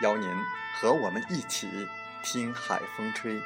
邀您和我们一起听海风吹。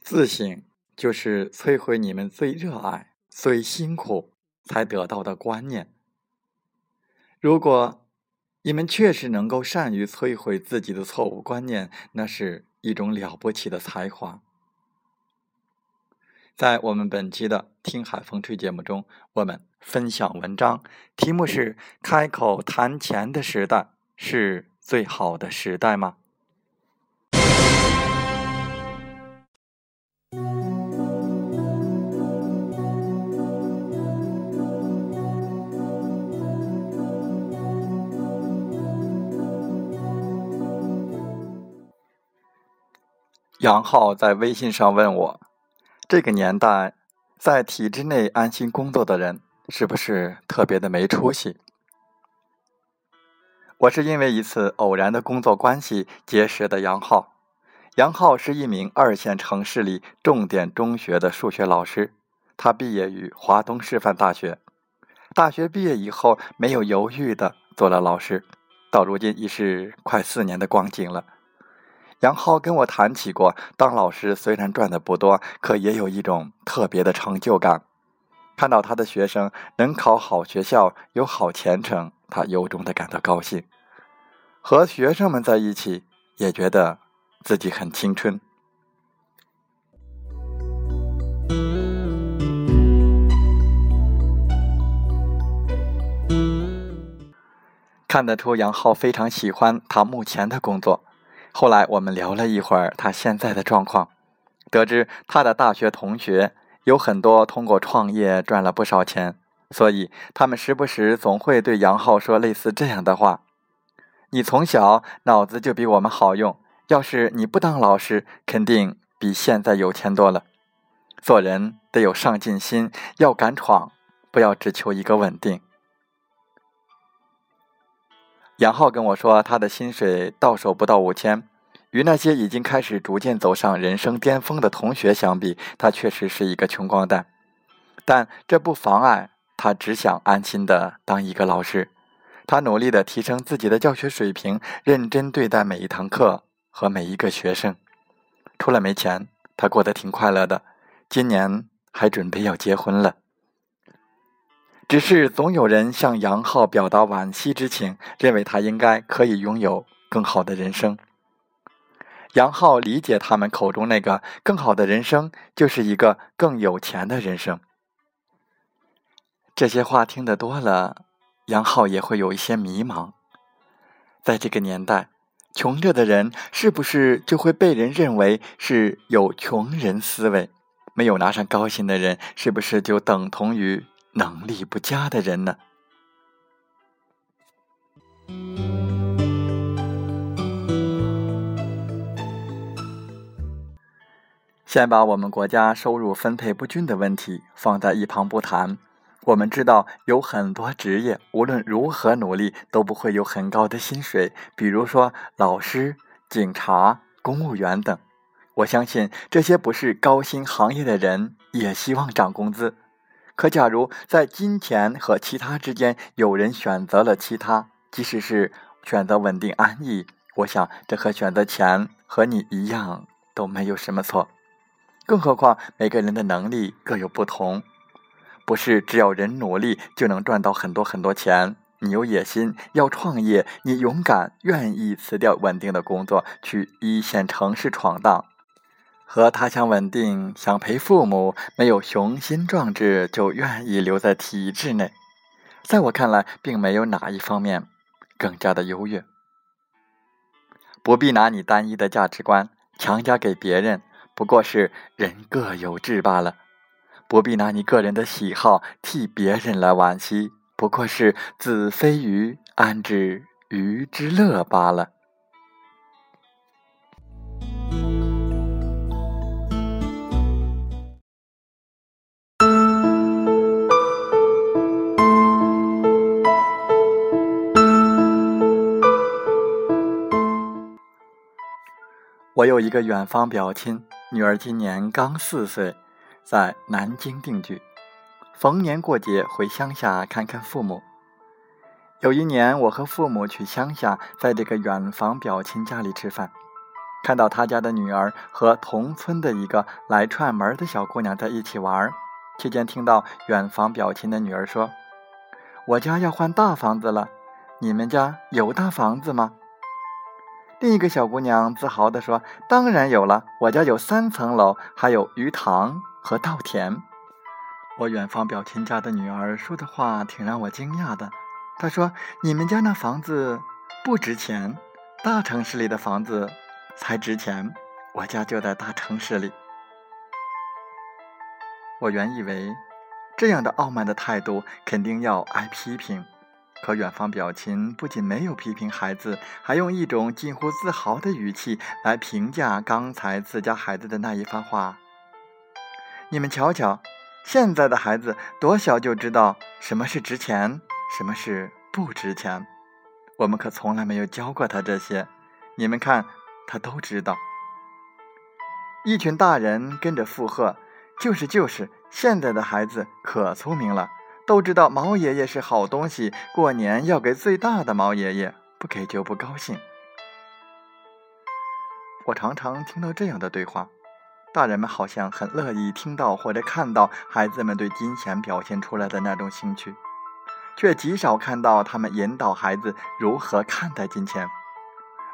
自省。就是摧毁你们最热爱、最辛苦才得到的观念。如果你们确实能够善于摧毁自己的错误观念，那是一种了不起的才华。在我们本期的《听海风吹》节目中，我们分享文章，题目是“开口谈钱的时代是最好的时代吗？”杨浩在微信上问我：“这个年代，在体制内安心工作的人，是不是特别的没出息？”我是因为一次偶然的工作关系结识的杨浩。杨浩是一名二线城市里重点中学的数学老师，他毕业于华东师范大学。大学毕业以后，没有犹豫的做了老师，到如今已是快四年的光景了。杨浩跟我谈起过，当老师虽然赚的不多，可也有一种特别的成就感。看到他的学生能考好学校，有好前程，他由衷的感到高兴。和学生们在一起，也觉得自己很青春。看得出杨浩非常喜欢他目前的工作。后来我们聊了一会儿他现在的状况，得知他的大学同学有很多通过创业赚了不少钱，所以他们时不时总会对杨浩说类似这样的话：“你从小脑子就比我们好用，要是你不当老师，肯定比现在有钱多了。做人得有上进心，要敢闯，不要只求一个稳定。”杨浩跟我说，他的薪水到手不到五千，与那些已经开始逐渐走上人生巅峰的同学相比，他确实是一个穷光蛋。但这不妨碍他只想安心的当一个老师。他努力的提升自己的教学水平，认真对待每一堂课和每一个学生。除了没钱，他过得挺快乐的。今年还准备要结婚了。只是总有人向杨浩表达惋惜之情，认为他应该可以拥有更好的人生。杨浩理解他们口中那个更好的人生，就是一个更有钱的人生。这些话听得多了，杨浩也会有一些迷茫。在这个年代，穷着的人是不是就会被人认为是有穷人思维？没有拿上高薪的人，是不是就等同于？能力不佳的人呢？先把我们国家收入分配不均的问题放在一旁不谈。我们知道有很多职业，无论如何努力都不会有很高的薪水，比如说老师、警察、公务员等。我相信这些不是高薪行业的人也希望涨工资。可假如在金钱和其他之间有人选择了其他，即使是选择稳定安逸，我想这和选择钱和你一样都没有什么错。更何况每个人的能力各有不同，不是只要人努力就能赚到很多很多钱。你有野心要创业，你勇敢愿意辞掉稳定的工作去一线城市闯荡。和他乡稳定，想陪父母，没有雄心壮志就愿意留在体制内。在我看来，并没有哪一方面更加的优越。不必拿你单一的价值观强加给别人，不过是人各有志罢了；不必拿你个人的喜好替别人来惋惜，不过是子非鱼，安知鱼之乐罢了。我有一个远方表亲，女儿今年刚四岁，在南京定居，逢年过节回乡下看看父母。有一年，我和父母去乡下，在这个远房表亲家里吃饭，看到他家的女儿和同村的一个来串门的小姑娘在一起玩，期间听到远房表亲的女儿说：“我家要换大房子了，你们家有大房子吗？”另一个小姑娘自豪地说：“当然有了，我家有三层楼，还有鱼塘和稻田。”我远方表亲家的女儿说的话挺让我惊讶的。她说：“你们家那房子不值钱，大城市里的房子才值钱。我家就在大城市里。”我原以为这样的傲慢的态度肯定要挨批评。可远方表亲不仅没有批评孩子，还用一种近乎自豪的语气来评价刚才自家孩子的那一番话。你们瞧瞧，现在的孩子多小就知道什么是值钱，什么是不值钱。我们可从来没有教过他这些，你们看，他都知道。一群大人跟着附和：“就是就是，现在的孩子可聪明了。”都知道毛爷爷是好东西，过年要给最大的毛爷爷，不给就不高兴。我常常听到这样的对话，大人们好像很乐意听到或者看到孩子们对金钱表现出来的那种兴趣，却极少看到他们引导孩子如何看待金钱。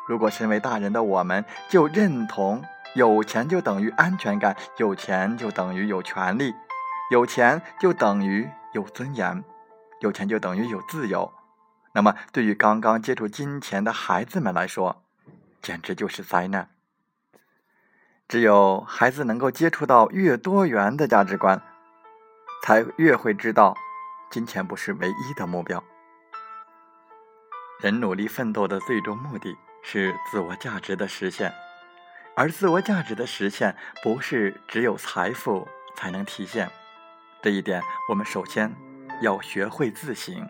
如果身为大人的我们就认同有钱就等于安全感，有钱就等于有权利，有钱就等于。有尊严，有钱就等于有自由。那么，对于刚刚接触金钱的孩子们来说，简直就是灾难。只有孩子能够接触到越多元的价值观，才越会知道，金钱不是唯一的目标。人努力奋斗的最终目的是自我价值的实现，而自我价值的实现，不是只有财富才能体现。这一点，我们首先要学会自省。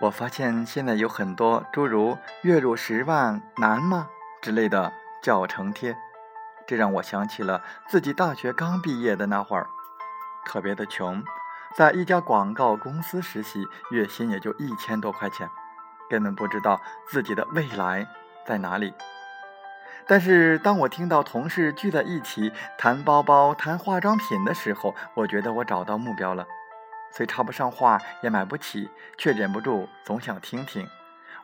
我发现现在有很多诸如“月入十万难吗”之类的教程贴，这让我想起了自己大学刚毕业的那会儿，特别的穷。在一家广告公司实习，月薪也就一千多块钱，根本不知道自己的未来在哪里。但是当我听到同事聚在一起谈包包、谈化妆品的时候，我觉得我找到目标了。虽插不上话，也买不起，却忍不住总想听听。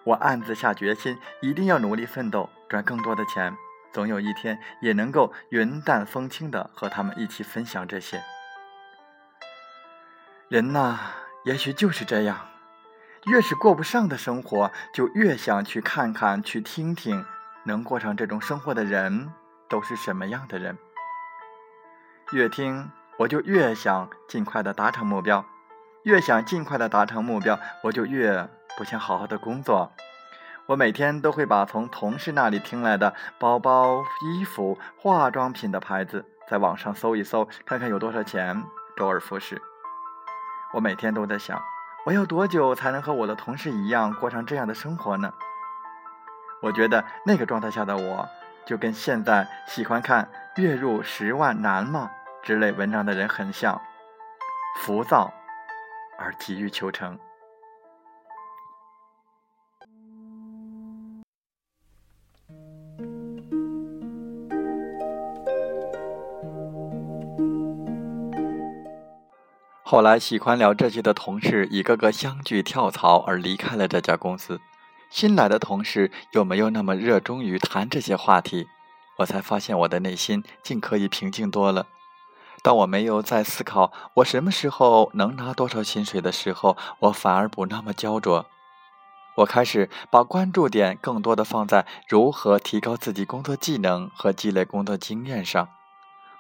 我暗自下决心，一定要努力奋斗，赚更多的钱，总有一天也能够云淡风轻地和他们一起分享这些。人呐，也许就是这样，越是过不上的生活，就越想去看看、去听听，能过上这种生活的人都是什么样的人。越听，我就越想尽快的达成目标；越想尽快的达成目标，我就越不想好好的工作。我每天都会把从同事那里听来的包包、衣服、化妆品的牌子在网上搜一搜，看看有多少钱，周而复始。我每天都在想，我要多久才能和我的同事一样过上这样的生活呢？我觉得那个状态下的我，就跟现在喜欢看“月入十万难吗”之类文章的人很像，浮躁而急于求成。后来喜欢聊这些的同事一个个相继跳槽而离开了这家公司，新来的同事又没有那么热衷于谈这些话题，我才发现我的内心竟可以平静多了。当我没有在思考我什么时候能拿多少薪水的时候，我反而不那么焦灼。我开始把关注点更多的放在如何提高自己工作技能和积累工作经验上。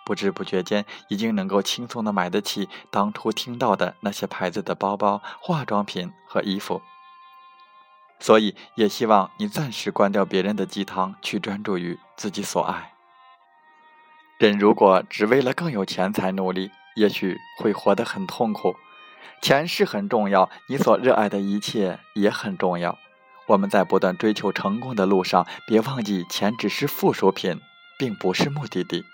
不知不觉间，已经能够轻松的买得起当初听到的那些牌子的包包、化妆品和衣服。所以，也希望你暂时关掉别人的鸡汤，去专注于自己所爱。人如果只为了更有钱才努力，也许会活得很痛苦。钱是很重要，你所热爱的一切也很重要。我们在不断追求成功的路上，别忘记钱只是附属品，并不是目的地。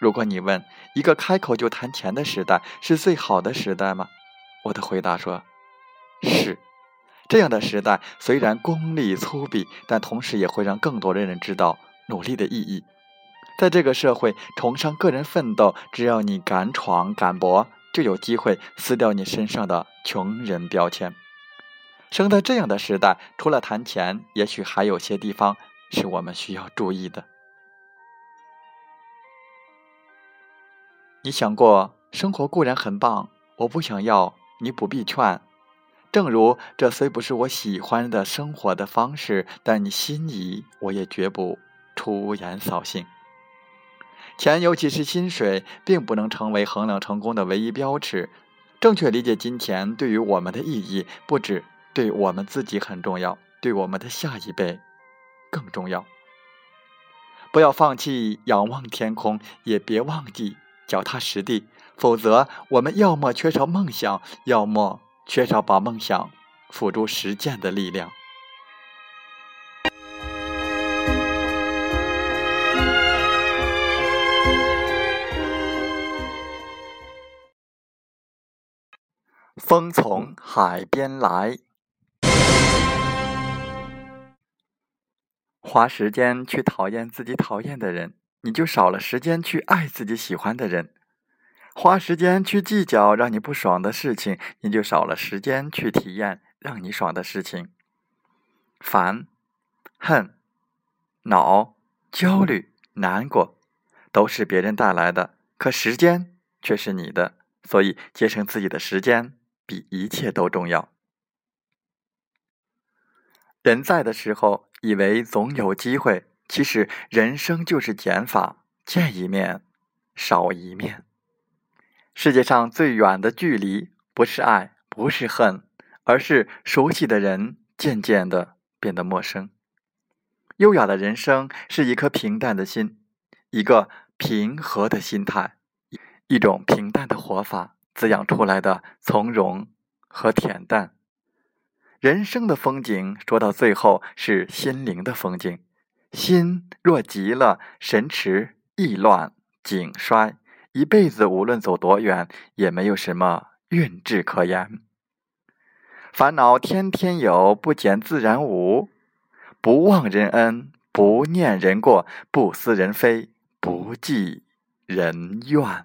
如果你问一个开口就谈钱的时代是最好的时代吗？我的回答说：是。这样的时代虽然功利粗鄙，但同时也会让更多的人知道努力的意义。在这个社会崇尚个人奋斗，只要你敢闯敢搏，就有机会撕掉你身上的穷人标签。生在这样的时代，除了谈钱，也许还有些地方是我们需要注意的。你想过，生活固然很棒，我不想要，你不必劝。正如这虽不是我喜欢的生活的方式，但你心仪，我也绝不出言扫兴。钱，尤其是薪水，并不能成为衡量成功的唯一标尺。正确理解金钱对于我们的意义，不止对我们自己很重要，对我们的下一辈更重要。不要放弃仰望天空，也别忘记。脚踏实地，否则我们要么缺少梦想，要么缺少把梦想付诸实践的力量。风从海边来，花时间去讨厌自己讨厌的人。你就少了时间去爱自己喜欢的人，花时间去计较让你不爽的事情，你就少了时间去体验让你爽的事情。烦、恨、恼、焦虑、难过，都是别人带来的，可时间却是你的，所以节省自己的时间比一切都重要。人在的时候，以为总有机会。其实人生就是减法，见一面少一面。世界上最远的距离，不是爱，不是恨，而是熟悉的人渐渐的变得陌生。优雅的人生是一颗平淡的心，一个平和的心态，一种平淡的活法滋养出来的从容和恬淡。人生的风景，说到最后是心灵的风景。心若急了，神驰意乱，景衰，一辈子无论走多远，也没有什么运志可言。烦恼天天有，不减自然无。不忘人恩，不念人过，不思人非，不计人怨。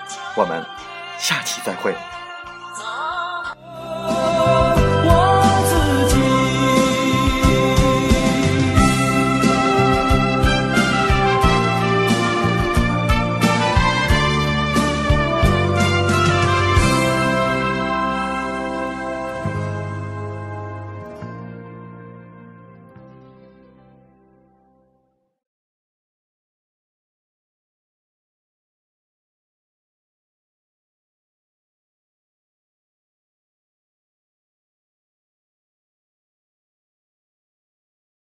我们下期再会。